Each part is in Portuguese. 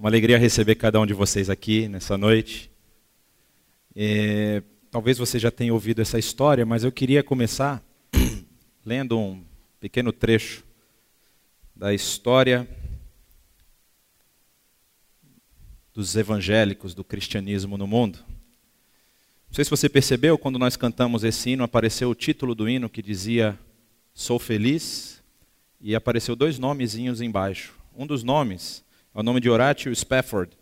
Uma alegria receber cada um de vocês aqui nessa noite. É, talvez você já tenha ouvido essa história, mas eu queria começar lendo um pequeno trecho da história dos evangélicos, do cristianismo no mundo. Não sei se você percebeu, quando nós cantamos esse hino, apareceu o título do hino que dizia Sou Feliz, e apareceu dois nomezinhos embaixo. Um dos nomes é o nome de Horatio Spafford,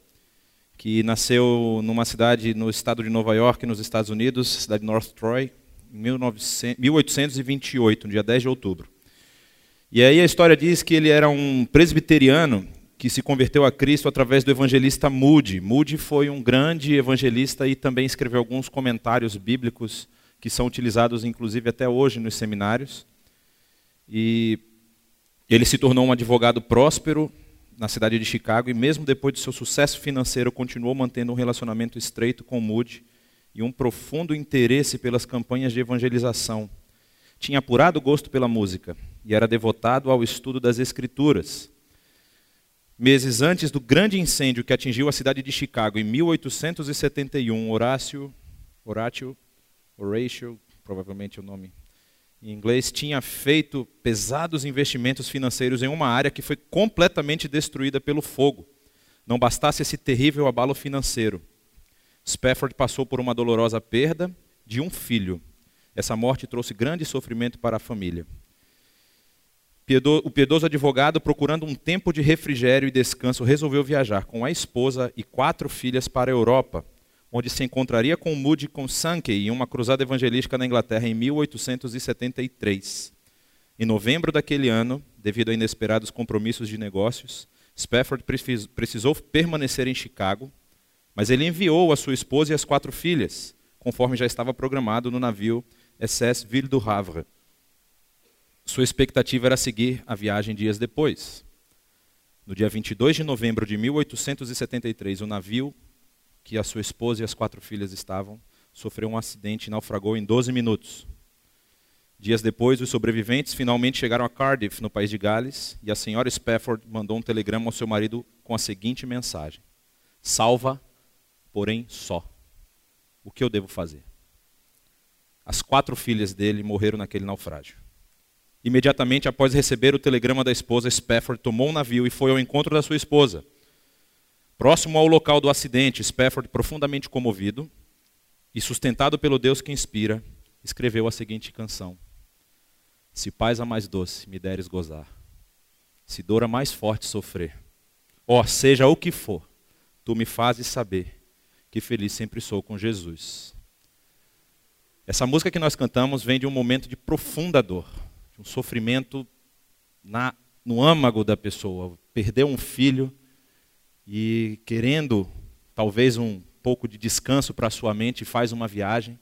que nasceu numa cidade no estado de Nova York, nos Estados Unidos, cidade de North Troy, em 1828, no dia 10 de outubro. E aí a história diz que ele era um presbiteriano que se converteu a Cristo através do evangelista Moody. Moody foi um grande evangelista e também escreveu alguns comentários bíblicos que são utilizados inclusive até hoje nos seminários. E ele se tornou um advogado próspero, na cidade de Chicago e mesmo depois de seu sucesso financeiro continuou mantendo um relacionamento estreito com Moody e um profundo interesse pelas campanhas de evangelização. Tinha apurado gosto pela música e era devotado ao estudo das escrituras. Meses antes do grande incêndio que atingiu a cidade de Chicago em 1871, Horácio, Horatio, Horatio, provavelmente é o nome em inglês, tinha feito pesados investimentos financeiros em uma área que foi completamente destruída pelo fogo. Não bastasse esse terrível abalo financeiro. Spafford passou por uma dolorosa perda de um filho. Essa morte trouxe grande sofrimento para a família. O piedoso advogado, procurando um tempo de refrigério e descanso, resolveu viajar com a esposa e quatro filhas para a Europa onde se encontraria com Moody com Sankey em uma cruzada evangelística na Inglaterra em 1873. Em novembro daquele ano, devido a inesperados compromissos de negócios, Spafford precisou permanecer em Chicago, mas ele enviou a sua esposa e as quatro filhas, conforme já estava programado no navio SS Ville du Havre. Sua expectativa era seguir a viagem dias depois. No dia 22 de novembro de 1873, o navio que a sua esposa e as quatro filhas estavam, sofreu um acidente e naufragou em 12 minutos. Dias depois, os sobreviventes finalmente chegaram a Cardiff, no país de Gales, e a senhora Spafford mandou um telegrama ao seu marido com a seguinte mensagem: Salva, porém só. O que eu devo fazer? As quatro filhas dele morreram naquele naufrágio. Imediatamente após receber o telegrama da esposa, Spafford tomou um navio e foi ao encontro da sua esposa. Próximo ao local do acidente, Spafford, profundamente comovido e sustentado pelo Deus que inspira, escreveu a seguinte canção: Se paz a mais doce me deres gozar, se dor a mais forte sofrer, ó, seja o que for, tu me fazes saber que feliz sempre sou com Jesus. Essa música que nós cantamos vem de um momento de profunda dor, de um sofrimento na, no âmago da pessoa. Perdeu um filho, e querendo talvez um pouco de descanso para sua mente, faz uma viagem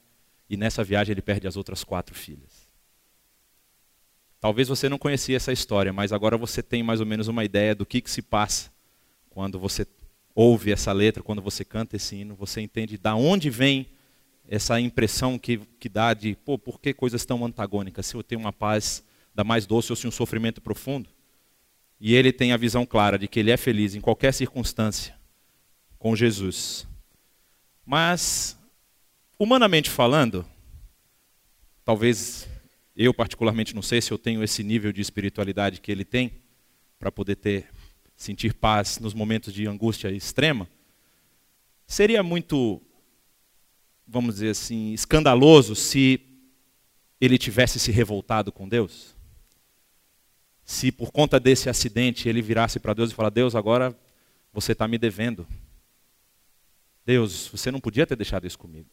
e nessa viagem ele perde as outras quatro filhas. Talvez você não conhecia essa história, mas agora você tem mais ou menos uma ideia do que, que se passa quando você ouve essa letra, quando você canta esse hino, você entende da onde vem essa impressão que, que dá de, pô, por que coisas tão antagônicas? Se eu tenho uma paz da mais doce ou se um sofrimento profundo? E ele tem a visão clara de que ele é feliz em qualquer circunstância com Jesus. Mas, humanamente falando, talvez eu particularmente não sei se eu tenho esse nível de espiritualidade que ele tem para poder ter sentir paz nos momentos de angústia extrema. Seria muito, vamos dizer assim, escandaloso se ele tivesse se revoltado com Deus? Se por conta desse acidente ele virasse para Deus e falar: Deus, agora você está me devendo. Deus, você não podia ter deixado isso comigo.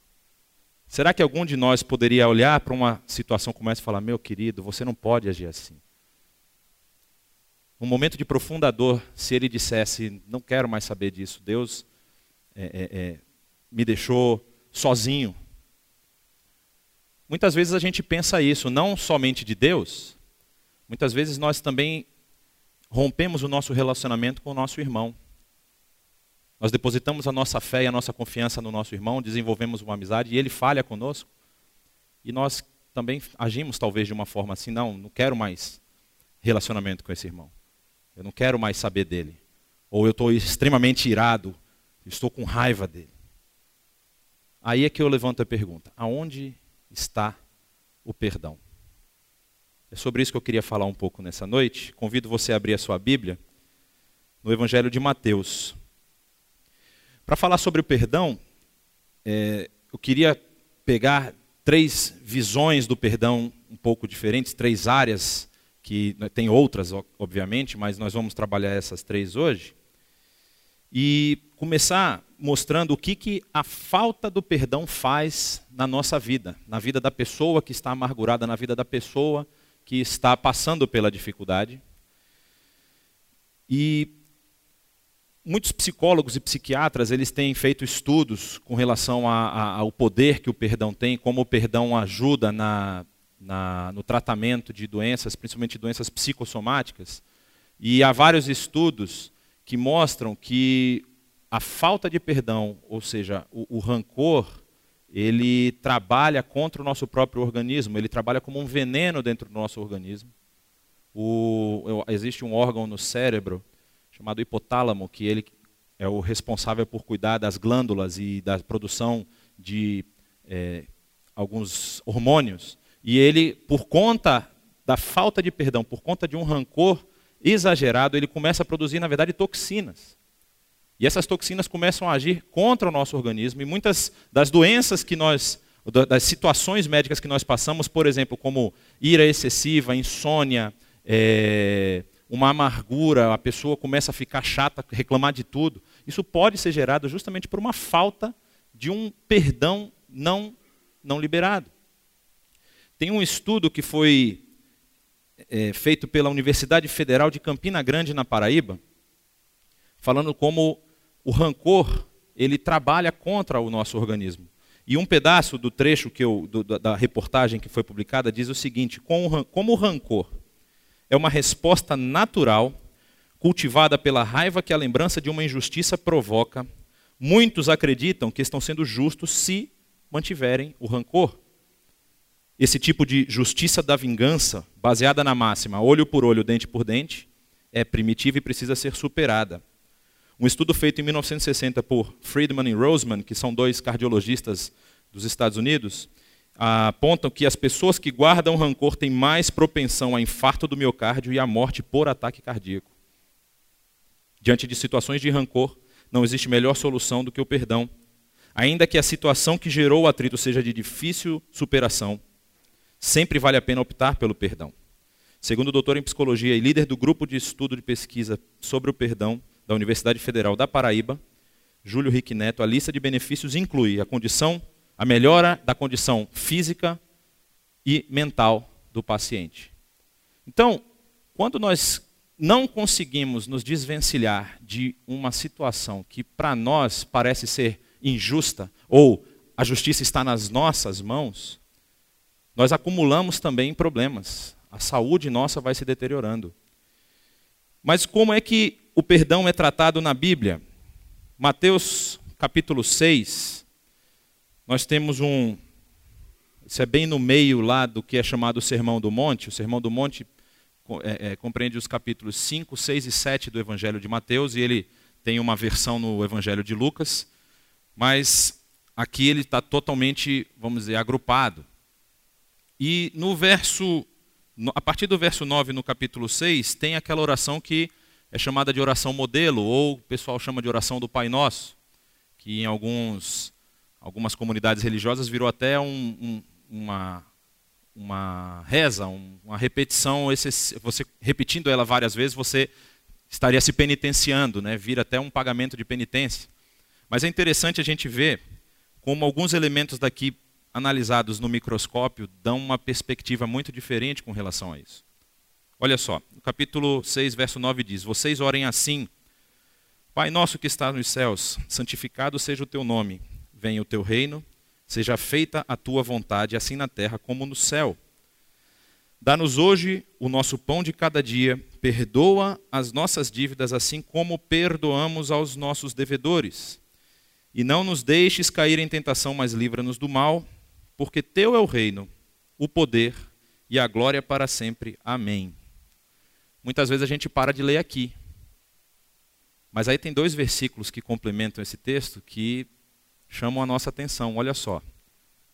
Será que algum de nós poderia olhar para uma situação como essa e falar: Meu querido, você não pode agir assim? Um momento de profunda dor, se ele dissesse: Não quero mais saber disso, Deus é, é, é, me deixou sozinho. Muitas vezes a gente pensa isso, não somente de Deus, Muitas vezes nós também rompemos o nosso relacionamento com o nosso irmão. Nós depositamos a nossa fé e a nossa confiança no nosso irmão, desenvolvemos uma amizade e ele falha conosco. E nós também agimos talvez de uma forma assim, não, não quero mais relacionamento com esse irmão. Eu não quero mais saber dele. ou eu estou extremamente irado, estou com raiva dele. Aí é que eu levanto a pergunta: aonde está o perdão? É sobre isso que eu queria falar um pouco nessa noite. Convido você a abrir a sua Bíblia no Evangelho de Mateus. Para falar sobre o perdão, é, eu queria pegar três visões do perdão um pouco diferentes, três áreas, que né, tem outras, obviamente, mas nós vamos trabalhar essas três hoje. E começar mostrando o que, que a falta do perdão faz na nossa vida, na vida da pessoa que está amargurada, na vida da pessoa que está passando pela dificuldade. E muitos psicólogos e psiquiatras eles têm feito estudos com relação a, a, ao poder que o perdão tem, como o perdão ajuda na, na, no tratamento de doenças, principalmente doenças psicossomáticas. E há vários estudos que mostram que a falta de perdão, ou seja, o, o rancor, ele trabalha contra o nosso próprio organismo, ele trabalha como um veneno dentro do nosso organismo. O, existe um órgão no cérebro chamado hipotálamo, que ele é o responsável por cuidar das glândulas e da produção de é, alguns hormônios. E ele, por conta da falta de perdão, por conta de um rancor exagerado, ele começa a produzir, na verdade, toxinas. E essas toxinas começam a agir contra o nosso organismo. E muitas das doenças que nós, das situações médicas que nós passamos, por exemplo, como ira excessiva, insônia, é, uma amargura, a pessoa começa a ficar chata, reclamar de tudo. Isso pode ser gerado justamente por uma falta de um perdão não, não liberado. Tem um estudo que foi é, feito pela Universidade Federal de Campina Grande, na Paraíba, falando como o rancor ele trabalha contra o nosso organismo. E um pedaço do trecho que eu, do, da reportagem que foi publicada diz o seguinte: como o rancor é uma resposta natural, cultivada pela raiva que a lembrança de uma injustiça provoca, muitos acreditam que estão sendo justos se mantiverem o rancor. Esse tipo de justiça da vingança, baseada na máxima olho por olho, dente por dente, é primitiva e precisa ser superada. Um estudo feito em 1960 por Friedman e Roseman, que são dois cardiologistas dos Estados Unidos, apontam que as pessoas que guardam rancor têm mais propensão a infarto do miocárdio e a morte por ataque cardíaco. Diante de situações de rancor, não existe melhor solução do que o perdão. Ainda que a situação que gerou o atrito seja de difícil superação, sempre vale a pena optar pelo perdão. Segundo o doutor em psicologia e líder do grupo de estudo de pesquisa sobre o perdão da Universidade Federal da Paraíba, Júlio Rick Neto, a lista de benefícios inclui a condição, a melhora da condição física e mental do paciente. Então, quando nós não conseguimos nos desvencilhar de uma situação que para nós parece ser injusta ou a justiça está nas nossas mãos, nós acumulamos também problemas. A saúde nossa vai se deteriorando. Mas como é que o perdão é tratado na Bíblia? Mateus capítulo 6, nós temos um. Isso é bem no meio lá do que é chamado o Sermão do Monte. O Sermão do Monte é, é, compreende os capítulos 5, 6 e 7 do Evangelho de Mateus, e ele tem uma versão no Evangelho de Lucas, mas aqui ele está totalmente, vamos dizer, agrupado. E no verso, a partir do verso 9 no capítulo 6, tem aquela oração que é chamada de oração modelo, ou o pessoal chama de oração do Pai Nosso, que em alguns, algumas comunidades religiosas virou até um, um, uma, uma reza, uma repetição, você repetindo ela várias vezes, você estaria se penitenciando, né? vira até um pagamento de penitência. Mas é interessante a gente ver como alguns elementos daqui analisados no microscópio dão uma perspectiva muito diferente com relação a isso. Olha só, capítulo 6, verso 9 diz: Vocês orem assim: Pai nosso que está nos céus, santificado seja o teu nome, venha o teu reino, seja feita a tua vontade, assim na terra como no céu. Dá-nos hoje o nosso pão de cada dia, perdoa as nossas dívidas, assim como perdoamos aos nossos devedores. E não nos deixes cair em tentação, mas livra-nos do mal porque teu é o reino, o poder e a glória para sempre. Amém. Muitas vezes a gente para de ler aqui. Mas aí tem dois versículos que complementam esse texto que chamam a nossa atenção. Olha só.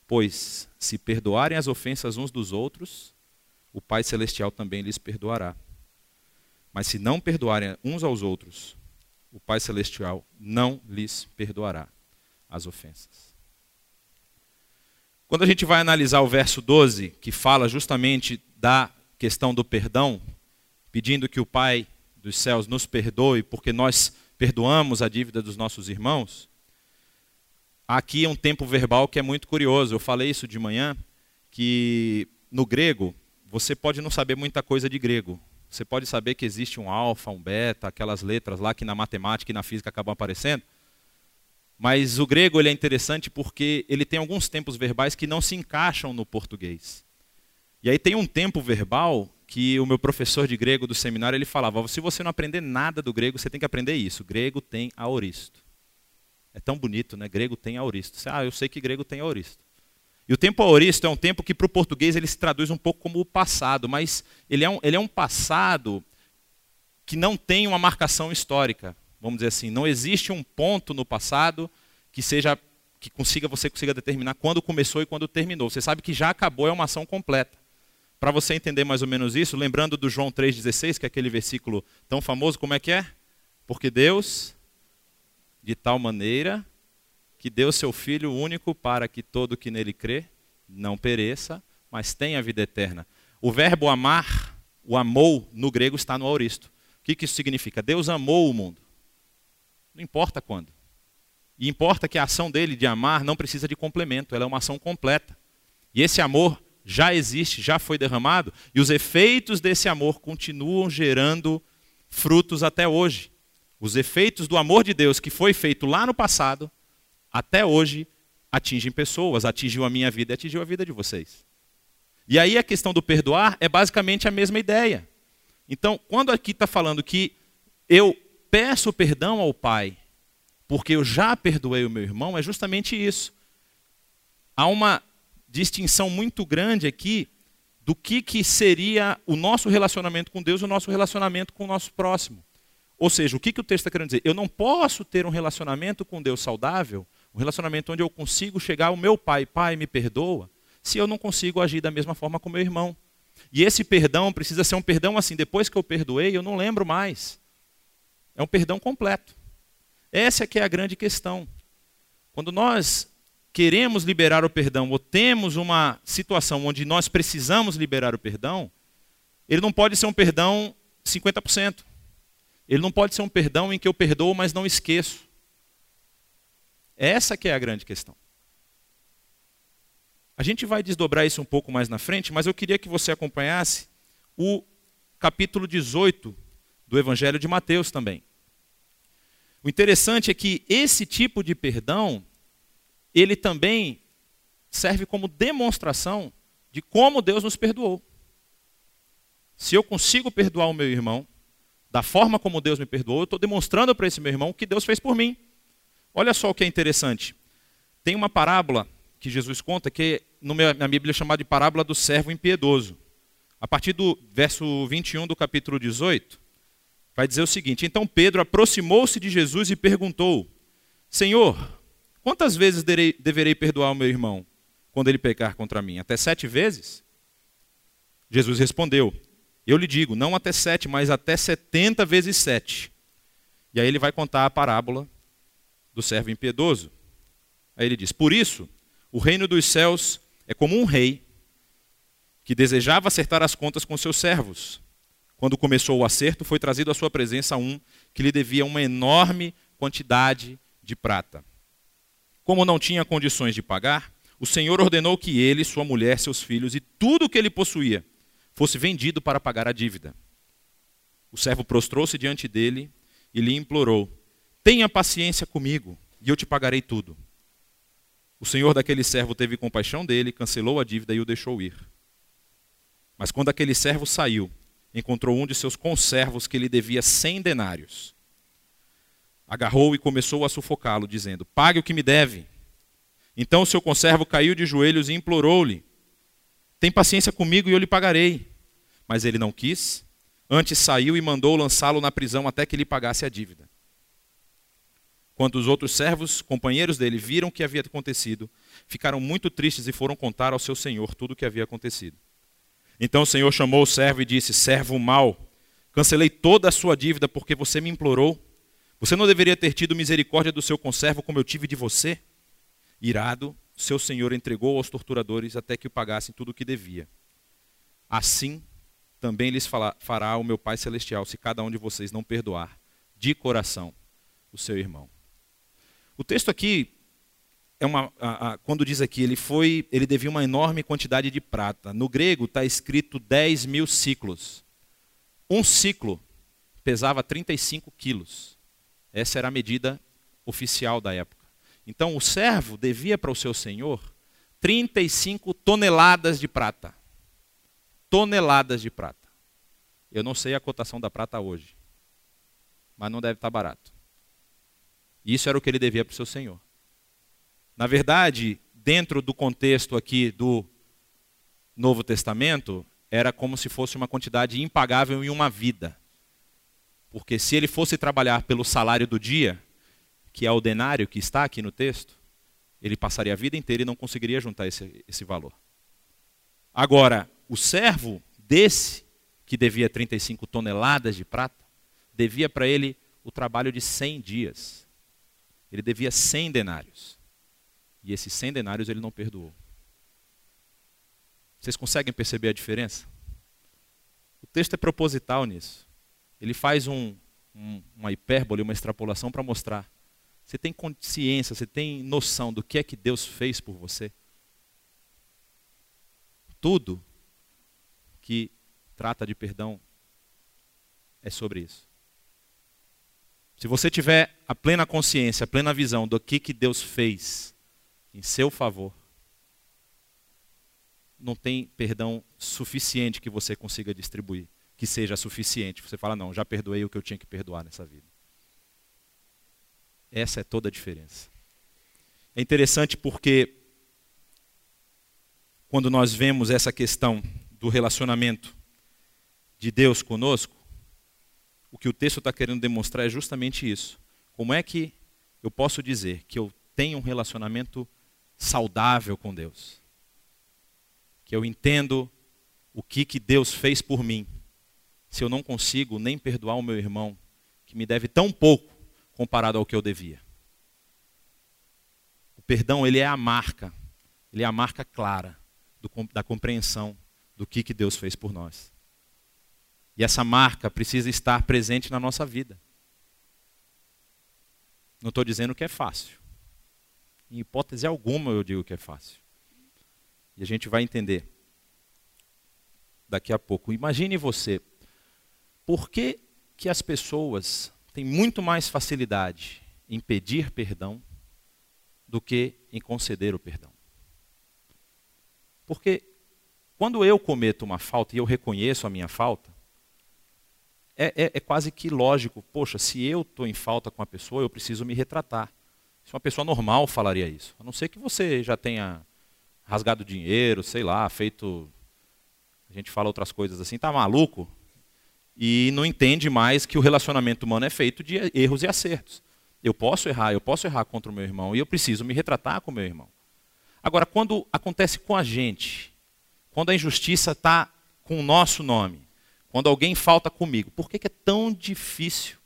Pois, se perdoarem as ofensas uns dos outros, o Pai Celestial também lhes perdoará. Mas se não perdoarem uns aos outros, o Pai Celestial não lhes perdoará as ofensas. Quando a gente vai analisar o verso 12, que fala justamente da questão do perdão, pedindo que o Pai dos céus nos perdoe, porque nós perdoamos a dívida dos nossos irmãos, aqui é um tempo verbal que é muito curioso. Eu falei isso de manhã, que no grego, você pode não saber muita coisa de grego. Você pode saber que existe um alfa, um beta, aquelas letras lá que na matemática e na física acabam aparecendo. Mas o grego ele é interessante porque ele tem alguns tempos verbais que não se encaixam no português. E aí tem um tempo verbal que o meu professor de grego do seminário ele falava: se você não aprender nada do grego, você tem que aprender isso. Grego tem aoristo. É tão bonito, né? Grego tem aoristo. Ah, eu sei que grego tem aoristo. E o tempo aoristo é um tempo que para o português ele se traduz um pouco como o passado, mas ele é um, ele é um passado que não tem uma marcação histórica vamos dizer assim, não existe um ponto no passado que seja que consiga você consiga determinar quando começou e quando terminou. Você sabe que já acabou é uma ação completa. Para você entender mais ou menos isso, lembrando do João 3:16, que é aquele versículo tão famoso, como é que é? Porque Deus de tal maneira que deu seu filho único para que todo que nele crê não pereça, mas tenha vida eterna. O verbo amar, o amou no grego está no auristo. O que, que isso significa? Deus amou o mundo. Não importa quando. E importa que a ação dele de amar não precisa de complemento, ela é uma ação completa. E esse amor já existe, já foi derramado, e os efeitos desse amor continuam gerando frutos até hoje. Os efeitos do amor de Deus que foi feito lá no passado, até hoje, atingem pessoas, atingiu a minha vida atingiu a vida de vocês. E aí a questão do perdoar é basicamente a mesma ideia. Então, quando aqui está falando que eu peço perdão ao Pai, porque eu já perdoei o meu irmão, é justamente isso. Há uma distinção muito grande aqui do que, que seria o nosso relacionamento com Deus e o nosso relacionamento com o nosso próximo. Ou seja, o que, que o texto está querendo dizer? Eu não posso ter um relacionamento com Deus saudável, um relacionamento onde eu consigo chegar ao meu pai, pai, me perdoa, se eu não consigo agir da mesma forma com meu irmão. E esse perdão precisa ser um perdão assim, depois que eu perdoei, eu não lembro mais. É um perdão completo. Essa é que é a grande questão. Quando nós queremos liberar o perdão ou temos uma situação onde nós precisamos liberar o perdão, ele não pode ser um perdão 50%. Ele não pode ser um perdão em que eu perdoo, mas não esqueço. Essa que é a grande questão. A gente vai desdobrar isso um pouco mais na frente, mas eu queria que você acompanhasse o capítulo 18 do Evangelho de Mateus também. O interessante é que esse tipo de perdão, ele também serve como demonstração de como Deus nos perdoou. Se eu consigo perdoar o meu irmão, da forma como Deus me perdoou, eu estou demonstrando para esse meu irmão o que Deus fez por mim. Olha só o que é interessante. Tem uma parábola que Jesus conta que na Bíblia é chamada de parábola do servo impiedoso. A partir do verso 21 do capítulo 18, vai dizer o seguinte: Então Pedro aproximou-se de Jesus e perguntou: Senhor, quantas vezes deverei perdoar o meu irmão quando ele pecar contra mim? Até sete vezes? Jesus respondeu: Eu lhe digo, não até sete, mas até setenta vezes sete. E aí ele vai contar a parábola do servo impiedoso. Aí ele diz: Por isso, o reino dos céus é como um rei que desejava acertar as contas com seus servos. Quando começou o acerto, foi trazido à sua presença um que lhe devia uma enorme quantidade de prata. Como não tinha condições de pagar, o Senhor ordenou que ele, sua mulher, seus filhos e tudo o que ele possuía fosse vendido para pagar a dívida. O servo prostrou-se diante dele e lhe implorou: Tenha paciência comigo e eu te pagarei tudo. O senhor daquele servo teve compaixão dele, cancelou a dívida e o deixou ir. Mas quando aquele servo saiu, encontrou um de seus conservos que lhe devia cem denários. Agarrou e começou a sufocá-lo, dizendo: Pague o que me deve. Então o seu conservo caiu de joelhos e implorou-lhe: Tem paciência comigo e eu lhe pagarei. Mas ele não quis. Antes saiu e mandou lançá-lo na prisão até que lhe pagasse a dívida. Quando os outros servos, companheiros dele, viram o que havia acontecido, ficaram muito tristes e foram contar ao seu senhor tudo o que havia acontecido. Então o senhor chamou o servo e disse: Servo mau, cancelei toda a sua dívida porque você me implorou. Você não deveria ter tido misericórdia do seu conservo como eu tive de você? Irado, seu senhor entregou aos torturadores até que o pagassem tudo o que devia. Assim também lhes fará o meu Pai Celestial, se cada um de vocês não perdoar de coração o seu irmão. O texto aqui é uma, a, a, quando diz aqui, ele foi, ele devia uma enorme quantidade de prata. No grego está escrito 10 mil ciclos. Um ciclo pesava 35 quilos. Essa era a medida oficial da época. Então o servo devia para o seu senhor 35 toneladas de prata. Toneladas de prata. Eu não sei a cotação da prata hoje, mas não deve estar barato. Isso era o que ele devia para o seu senhor. Na verdade, dentro do contexto aqui do Novo Testamento, era como se fosse uma quantidade impagável em uma vida. Porque se ele fosse trabalhar pelo salário do dia, que é o denário que está aqui no texto, ele passaria a vida inteira e não conseguiria juntar esse, esse valor. Agora, o servo desse, que devia 35 toneladas de prata, devia para ele o trabalho de 100 dias. Ele devia 100 denários. E esses 100 denários ele não perdoou. Vocês conseguem perceber a diferença? O texto é proposital nisso. Ele faz um, um, uma hipérbole, uma extrapolação para mostrar. Você tem consciência, você tem noção do que é que Deus fez por você? Tudo que trata de perdão é sobre isso. Se você tiver a plena consciência, a plena visão do que, que Deus fez em seu favor, não tem perdão suficiente que você consiga distribuir, que seja suficiente. Você fala, não, já perdoei o que eu tinha que perdoar nessa vida. Essa é toda a diferença. É interessante porque quando nós vemos essa questão do relacionamento de Deus conosco, o que o texto está querendo demonstrar é justamente isso. Como é que eu posso dizer que eu tenho um relacionamento saudável com Deus? Que eu entendo o que, que Deus fez por mim, se eu não consigo nem perdoar o meu irmão, que me deve tão pouco comparado ao que eu devia. O perdão, ele é a marca, ele é a marca clara do, da compreensão do que, que Deus fez por nós. E essa marca precisa estar presente na nossa vida. Não estou dizendo que é fácil. Em hipótese alguma eu digo que é fácil. E a gente vai entender daqui a pouco. Imagine você, por que, que as pessoas têm muito mais facilidade em pedir perdão do que em conceder o perdão? Porque quando eu cometo uma falta e eu reconheço a minha falta, é, é, é quase que lógico. Poxa, se eu estou em falta com a pessoa, eu preciso me retratar. Se uma pessoa normal falaria isso. A não ser que você já tenha rasgado dinheiro, sei lá, feito. A gente fala outras coisas assim, tá maluco? E não entende mais que o relacionamento humano é feito de erros e acertos. Eu posso errar, eu posso errar contra o meu irmão e eu preciso me retratar com o meu irmão. Agora, quando acontece com a gente, quando a injustiça está com o nosso nome, quando alguém falta comigo, por que, que é tão difícil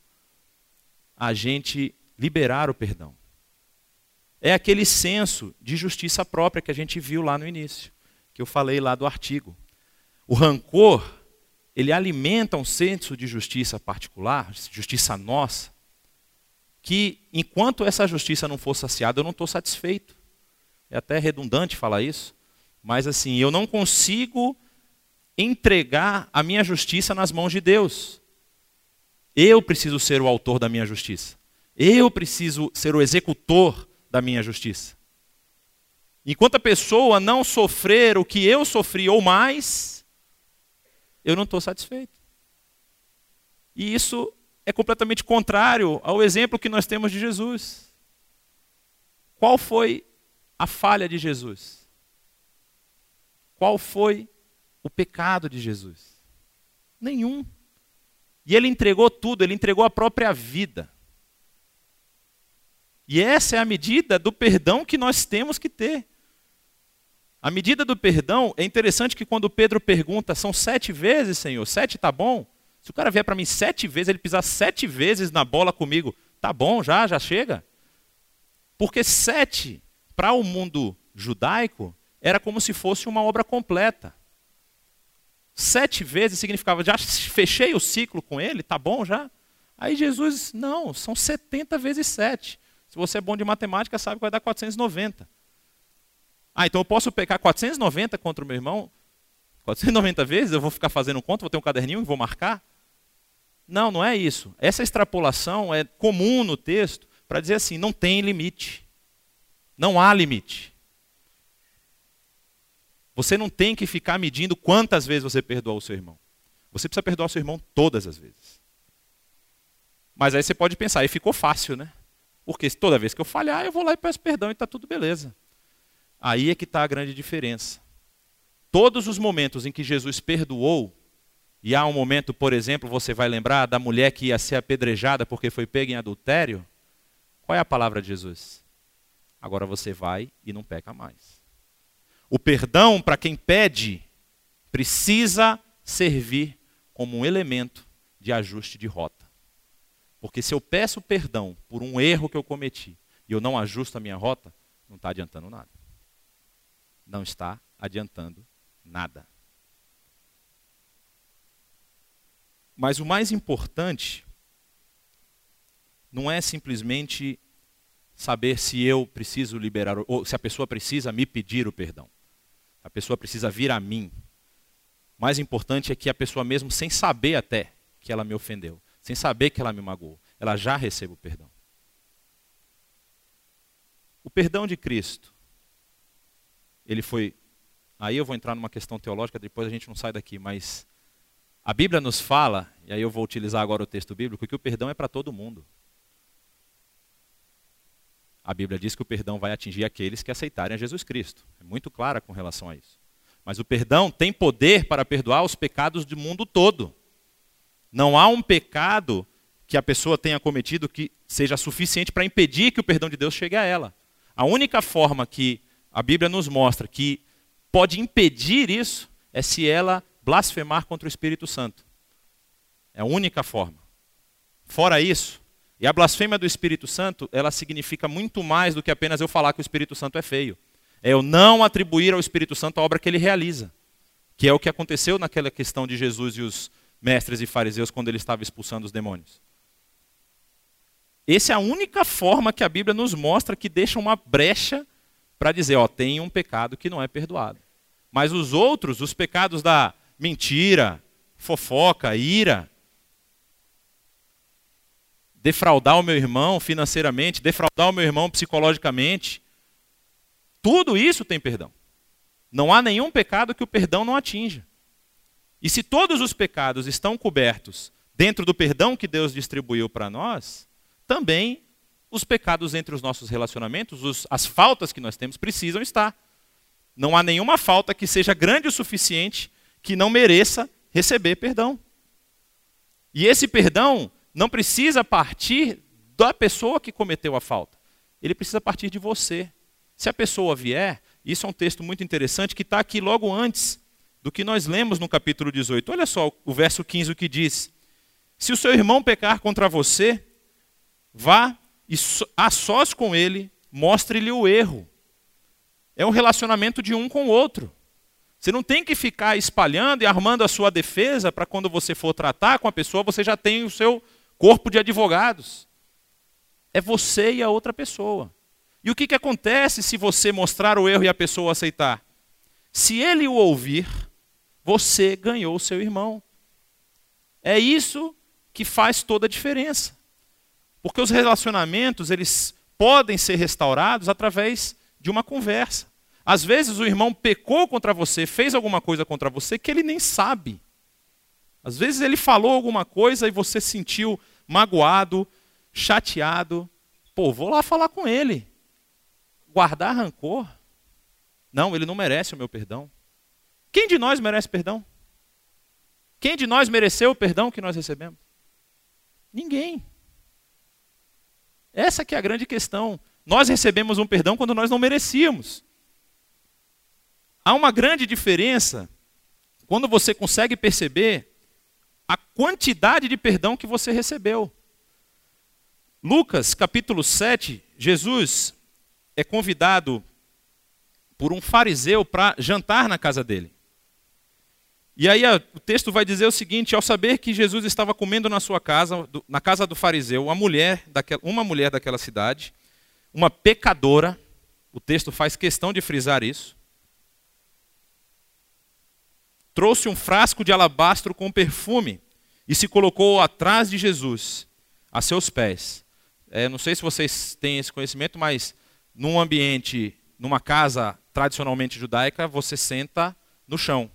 a gente liberar o perdão? É aquele senso de justiça própria que a gente viu lá no início, que eu falei lá do artigo. O rancor, ele alimenta um senso de justiça particular, justiça nossa, que enquanto essa justiça não for saciada, eu não estou satisfeito. É até redundante falar isso, mas assim, eu não consigo entregar a minha justiça nas mãos de Deus. Eu preciso ser o autor da minha justiça. Eu preciso ser o executor da minha justiça. Enquanto a pessoa não sofrer o que eu sofri ou mais, eu não estou satisfeito. E isso é completamente contrário ao exemplo que nós temos de Jesus. Qual foi a falha de Jesus? Qual foi o pecado de Jesus? Nenhum. E ele entregou tudo, ele entregou a própria vida. E essa é a medida do perdão que nós temos que ter. A medida do perdão, é interessante que quando Pedro pergunta, são sete vezes, Senhor, sete tá bom? Se o cara vier para mim sete vezes, ele pisar sete vezes na bola comigo, tá bom, já, já chega? Porque sete, para o mundo judaico, era como se fosse uma obra completa. Sete vezes significava, já fechei o ciclo com ele, tá bom já? Aí Jesus, não, são 70 vezes 7. Se você é bom de matemática, sabe que vai dar 490. Ah, então eu posso pecar 490 contra o meu irmão? 490 vezes? Eu vou ficar fazendo conta, vou ter um caderninho e vou marcar? Não, não é isso. Essa extrapolação é comum no texto para dizer assim: não tem limite. Não há limite. Você não tem que ficar medindo quantas vezes você perdoou o seu irmão. Você precisa perdoar o seu irmão todas as vezes. Mas aí você pode pensar, aí ficou fácil, né? Porque toda vez que eu falhar, eu vou lá e peço perdão e está tudo beleza. Aí é que está a grande diferença. Todos os momentos em que Jesus perdoou, e há um momento, por exemplo, você vai lembrar da mulher que ia ser apedrejada porque foi pega em adultério. Qual é a palavra de Jesus? Agora você vai e não peca mais. O perdão, para quem pede, precisa servir como um elemento de ajuste de rota. Porque se eu peço perdão por um erro que eu cometi e eu não ajusto a minha rota, não está adiantando nada. Não está adiantando nada. Mas o mais importante não é simplesmente saber se eu preciso liberar, ou se a pessoa precisa me pedir o perdão. A pessoa precisa vir a mim. O mais importante é que a pessoa, mesmo sem saber até que ela me ofendeu, sem saber que ela me magoou, ela já receba o perdão. O perdão de Cristo, ele foi. Aí eu vou entrar numa questão teológica, depois a gente não sai daqui, mas a Bíblia nos fala, e aí eu vou utilizar agora o texto bíblico, que o perdão é para todo mundo. A Bíblia diz que o perdão vai atingir aqueles que aceitarem a Jesus Cristo. É muito clara com relação a isso. Mas o perdão tem poder para perdoar os pecados do mundo todo. Não há um pecado que a pessoa tenha cometido que seja suficiente para impedir que o perdão de Deus chegue a ela. A única forma que a Bíblia nos mostra que pode impedir isso é se ela blasfemar contra o Espírito Santo. É a única forma. Fora isso, e a blasfêmia do Espírito Santo, ela significa muito mais do que apenas eu falar que o Espírito Santo é feio. É eu não atribuir ao Espírito Santo a obra que ele realiza. Que é o que aconteceu naquela questão de Jesus e os mestres e fariseus quando ele estava expulsando os demônios. Essa é a única forma que a Bíblia nos mostra que deixa uma brecha para dizer, ó, tem um pecado que não é perdoado. Mas os outros, os pecados da mentira, fofoca, ira, defraudar o meu irmão financeiramente, defraudar o meu irmão psicologicamente. Tudo isso tem perdão. Não há nenhum pecado que o perdão não atinja. E se todos os pecados estão cobertos dentro do perdão que Deus distribuiu para nós, também os pecados entre os nossos relacionamentos, os, as faltas que nós temos, precisam estar. Não há nenhuma falta que seja grande o suficiente que não mereça receber perdão. E esse perdão não precisa partir da pessoa que cometeu a falta. Ele precisa partir de você. Se a pessoa vier, isso é um texto muito interessante que está aqui logo antes do que nós lemos no capítulo 18. Olha só o verso 15 o que diz: Se o seu irmão pecar contra você, vá e a sós com ele, mostre-lhe o erro. É um relacionamento de um com o outro. Você não tem que ficar espalhando e armando a sua defesa para quando você for tratar com a pessoa, você já tem o seu corpo de advogados. É você e a outra pessoa. E o que, que acontece se você mostrar o erro e a pessoa aceitar? Se ele o ouvir, você ganhou o seu irmão. É isso que faz toda a diferença. Porque os relacionamentos, eles podem ser restaurados através de uma conversa. Às vezes o irmão pecou contra você, fez alguma coisa contra você que ele nem sabe. Às vezes ele falou alguma coisa e você sentiu magoado, chateado. Pô, vou lá falar com ele. Guardar rancor? Não, ele não merece o meu perdão. Quem de nós merece perdão? Quem de nós mereceu o perdão que nós recebemos? Ninguém. Essa que é a grande questão. Nós recebemos um perdão quando nós não merecíamos. Há uma grande diferença quando você consegue perceber a quantidade de perdão que você recebeu. Lucas capítulo 7, Jesus é convidado por um fariseu para jantar na casa dele. E aí o texto vai dizer o seguinte: ao saber que Jesus estava comendo na sua casa, na casa do fariseu, uma mulher daquela, uma mulher daquela cidade, uma pecadora, o texto faz questão de frisar isso, trouxe um frasco de alabastro com perfume e se colocou atrás de Jesus, a seus pés. É, não sei se vocês têm esse conhecimento, mas num ambiente, numa casa tradicionalmente judaica, você senta no chão.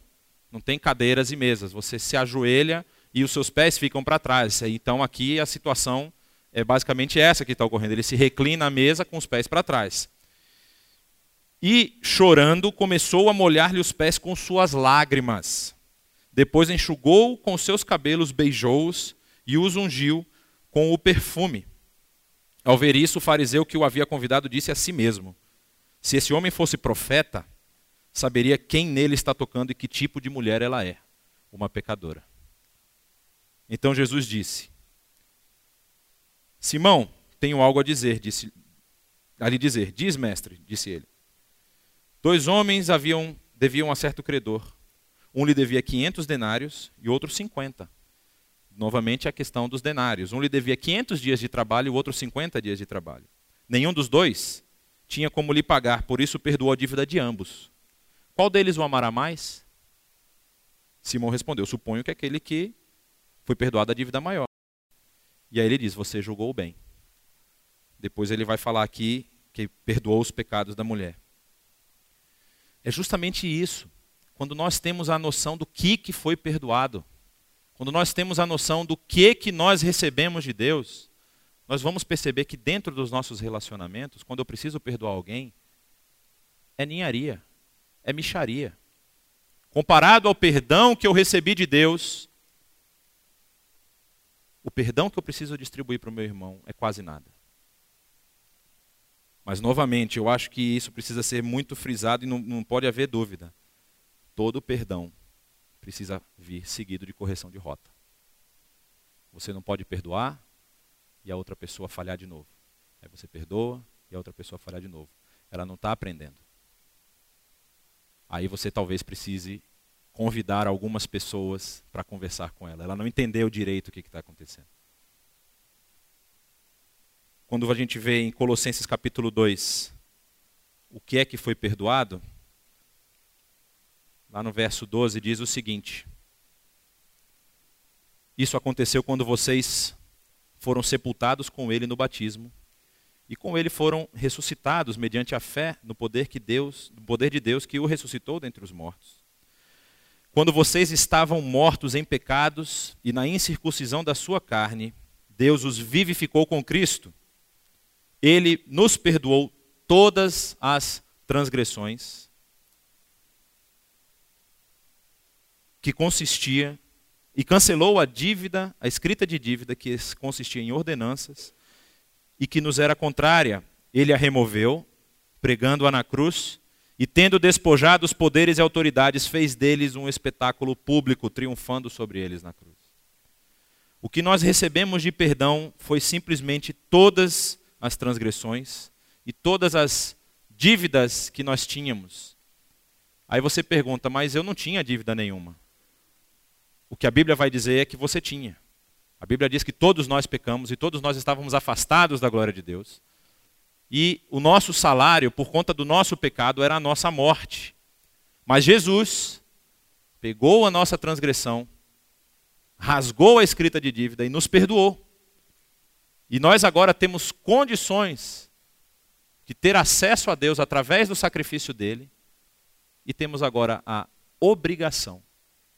Não tem cadeiras e mesas. Você se ajoelha e os seus pés ficam para trás. Então aqui a situação é basicamente essa que está ocorrendo. Ele se reclina à mesa com os pés para trás. E, chorando, começou a molhar-lhe os pés com suas lágrimas. Depois enxugou com seus cabelos, beijou-os e os ungiu com o perfume. Ao ver isso, o fariseu que o havia convidado disse a si mesmo: Se esse homem fosse profeta, saberia quem nele está tocando e que tipo de mulher ela é, uma pecadora. Então Jesus disse: Simão, tenho algo a dizer, disse, a lhe dizer. Diz, mestre, disse ele. Dois homens haviam deviam a certo credor. Um lhe devia 500 denários e outro 50. Novamente a questão dos denários. Um lhe devia 500 dias de trabalho e o outro 50 dias de trabalho. Nenhum dos dois tinha como lhe pagar, por isso perdoou a dívida de ambos. Qual deles o amará mais? Simão respondeu: Suponho que aquele que foi perdoado a dívida maior. E aí ele diz: Você julgou bem. Depois ele vai falar aqui que perdoou os pecados da mulher. É justamente isso. Quando nós temos a noção do que, que foi perdoado, quando nós temos a noção do que, que nós recebemos de Deus, nós vamos perceber que dentro dos nossos relacionamentos, quando eu preciso perdoar alguém, é ninharia é micharia. Comparado ao perdão que eu recebi de Deus, o perdão que eu preciso distribuir para o meu irmão é quase nada. Mas, novamente, eu acho que isso precisa ser muito frisado e não, não pode haver dúvida. Todo perdão precisa vir seguido de correção de rota. Você não pode perdoar e a outra pessoa falhar de novo. Aí você perdoa e a outra pessoa falhar de novo. Ela não está aprendendo aí você talvez precise convidar algumas pessoas para conversar com ela. Ela não entendeu direito o que está acontecendo. Quando a gente vê em Colossenses capítulo 2 o que é que foi perdoado, lá no verso 12 diz o seguinte: Isso aconteceu quando vocês foram sepultados com ele no batismo e com ele foram ressuscitados mediante a fé no poder que Deus, no poder de Deus que o ressuscitou dentre os mortos. Quando vocês estavam mortos em pecados e na incircuncisão da sua carne, Deus os vivificou com Cristo. Ele nos perdoou todas as transgressões que consistia e cancelou a dívida, a escrita de dívida que consistia em ordenanças e que nos era contrária, ele a removeu, pregando-a na cruz, e tendo despojado os poderes e autoridades, fez deles um espetáculo público, triunfando sobre eles na cruz. O que nós recebemos de perdão foi simplesmente todas as transgressões e todas as dívidas que nós tínhamos. Aí você pergunta, mas eu não tinha dívida nenhuma. O que a Bíblia vai dizer é que você tinha. A Bíblia diz que todos nós pecamos e todos nós estávamos afastados da glória de Deus. E o nosso salário, por conta do nosso pecado, era a nossa morte. Mas Jesus pegou a nossa transgressão, rasgou a escrita de dívida e nos perdoou. E nós agora temos condições de ter acesso a Deus através do sacrifício dele, e temos agora a obrigação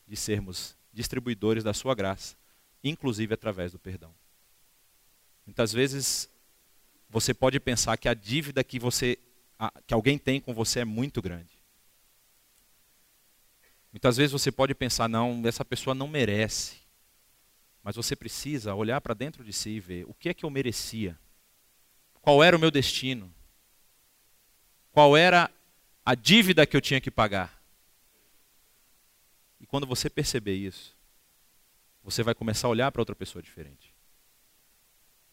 de sermos distribuidores da sua graça inclusive através do perdão. Muitas vezes você pode pensar que a dívida que você que alguém tem com você é muito grande. Muitas vezes você pode pensar não, essa pessoa não merece. Mas você precisa olhar para dentro de si e ver o que é que eu merecia qual era o meu destino, qual era a dívida que eu tinha que pagar. E quando você perceber isso, você vai começar a olhar para outra pessoa diferente.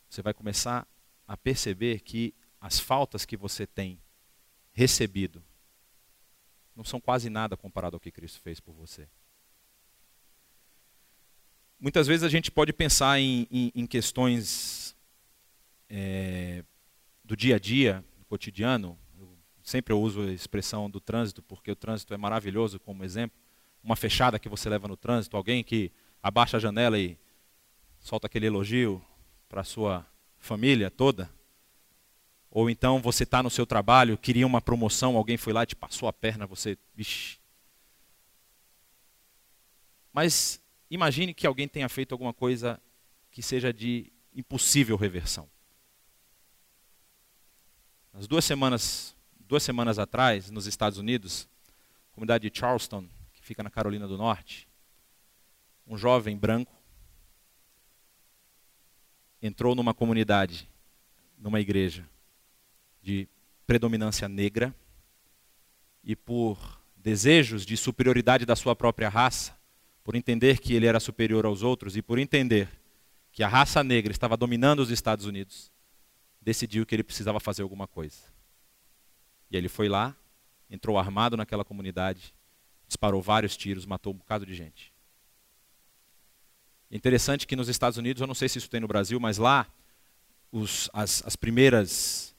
Você vai começar a perceber que as faltas que você tem recebido não são quase nada comparado ao que Cristo fez por você. Muitas vezes a gente pode pensar em, em, em questões é, do dia a dia, do cotidiano. Eu sempre eu uso a expressão do trânsito, porque o trânsito é maravilhoso como exemplo. Uma fechada que você leva no trânsito, alguém que abaixa a janela e solta aquele elogio para a sua família toda. Ou então você está no seu trabalho, queria uma promoção, alguém foi lá e te passou a perna, você. Vixi. Mas Imagine que alguém tenha feito alguma coisa que seja de impossível reversão. Nas duas semanas, duas semanas atrás, nos Estados Unidos, comunidade de Charleston, que fica na Carolina do Norte, um jovem branco entrou numa comunidade, numa igreja de predominância negra e por desejos de superioridade da sua própria raça, por entender que ele era superior aos outros e por entender que a raça negra estava dominando os Estados Unidos, decidiu que ele precisava fazer alguma coisa. E ele foi lá, entrou armado naquela comunidade, disparou vários tiros, matou um bocado de gente. Interessante que nos Estados Unidos, eu não sei se isso tem no Brasil, mas lá os, as, as primeiras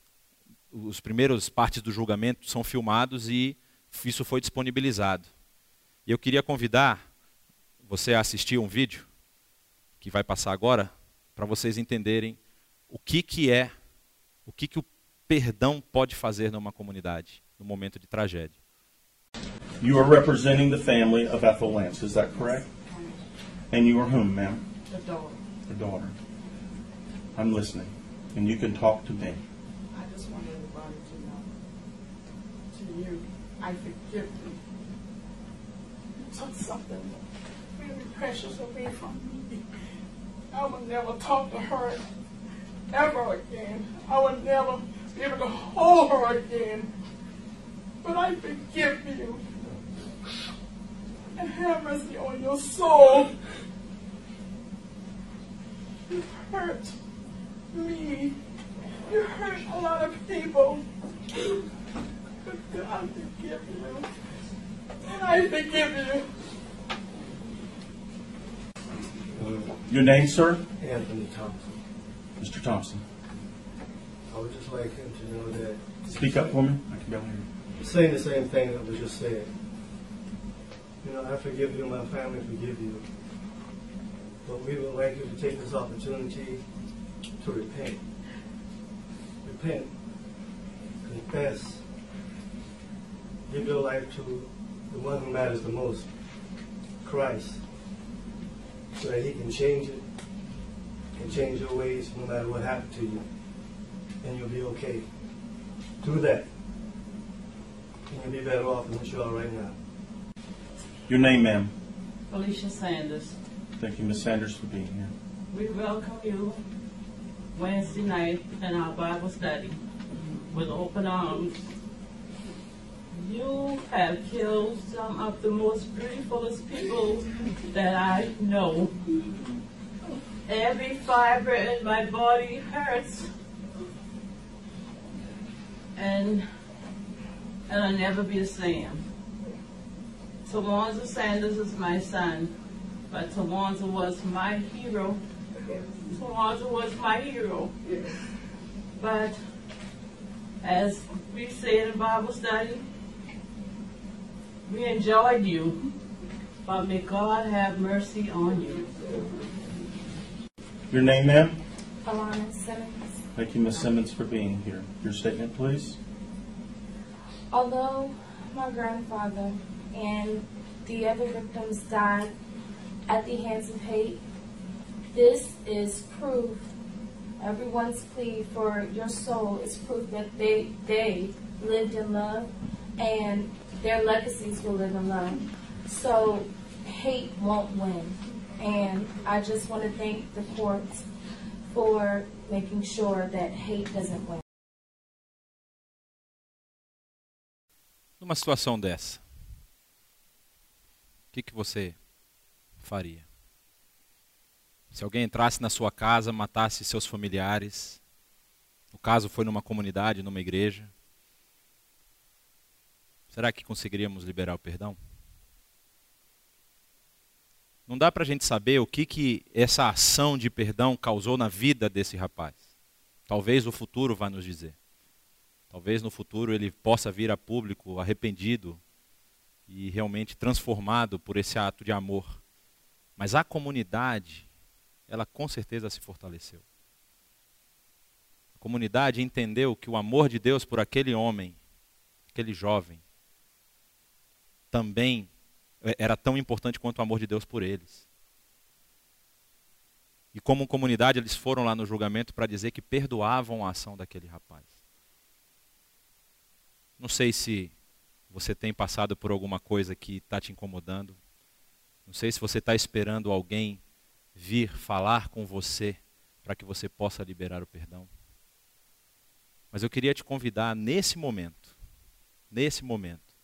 os primeiros partes do julgamento são filmados e isso foi disponibilizado. Eu queria convidar você assistir um vídeo que vai passar agora para vocês entenderem o que, que é, o que, que o perdão pode fazer numa comunidade no momento de tragédia. You are representing the family of Ethel Lance, is that correct? And you are whom, ma'am? The daughter. The daughter. I'm listening, and you can talk to me. I just want everybody to know, to you, I forgive you. You took something really precious away from me. I would never talk to her ever again. I would never be able to hold her again. But I forgive you. And have mercy on your soul. You hurt me. You hurt a lot of people. But God forgive you. And I forgive you. Uh, your name, sir? Anthony Thompson. Mr. Thompson. I would just like him to know that Speak up for me. I can barely hear you. saying the same thing that was just said. You know, I forgive you, my family forgive you. But we would like you to take this opportunity to repent. Repent. Confess. Give your life to the one who matters the most, Christ. So that he can change it, and change your ways no matter what happened to you. And you'll be okay. Do that. And you'll be better off than what you are right now. Your name, ma'am. Felicia Sanders. Thank you, Miss Sanders, for being here. We welcome you Wednesday night in our Bible study with open arms. You have killed some of the most beautifulest people that I know. Every fiber in my body hurts. And and I'll never be the same. Tawanza Sanders is my son, but Tawanza was my hero. Tawanza was my hero. But as we say in Bible study, we enjoyed you, but may God have mercy on you. Your name, ma'am? Alana Simmons. Thank you, Miss Simmons, for being here. Your statement, please. Although my grandfather and the other victims died at the hands of hate. This is proof, everyone's plea for your soul is proof that they, they lived in love and their legacies will live in love. So hate won't win. And I just want to thank the courts for making sure that hate doesn't win. Numa situação dessa, que, que você faria? Se alguém entrasse na sua casa, matasse seus familiares, o caso foi numa comunidade, numa igreja, será que conseguiríamos liberar o perdão? Não dá para a gente saber o que, que essa ação de perdão causou na vida desse rapaz. Talvez o futuro vá nos dizer. Talvez no futuro ele possa vir a público arrependido e realmente transformado por esse ato de amor. Mas a comunidade, ela com certeza se fortaleceu. A comunidade entendeu que o amor de Deus por aquele homem, aquele jovem, também é, era tão importante quanto o amor de Deus por eles. E como comunidade, eles foram lá no julgamento para dizer que perdoavam a ação daquele rapaz. Não sei se você tem passado por alguma coisa que está te incomodando. Não sei se você está esperando alguém vir falar com você para que você possa liberar o perdão. Mas eu queria te convidar nesse momento, nesse momento,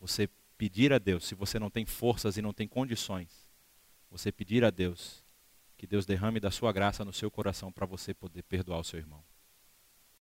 você pedir a Deus, se você não tem forças e não tem condições, você pedir a Deus que Deus derrame da sua graça no seu coração para você poder perdoar o seu irmão.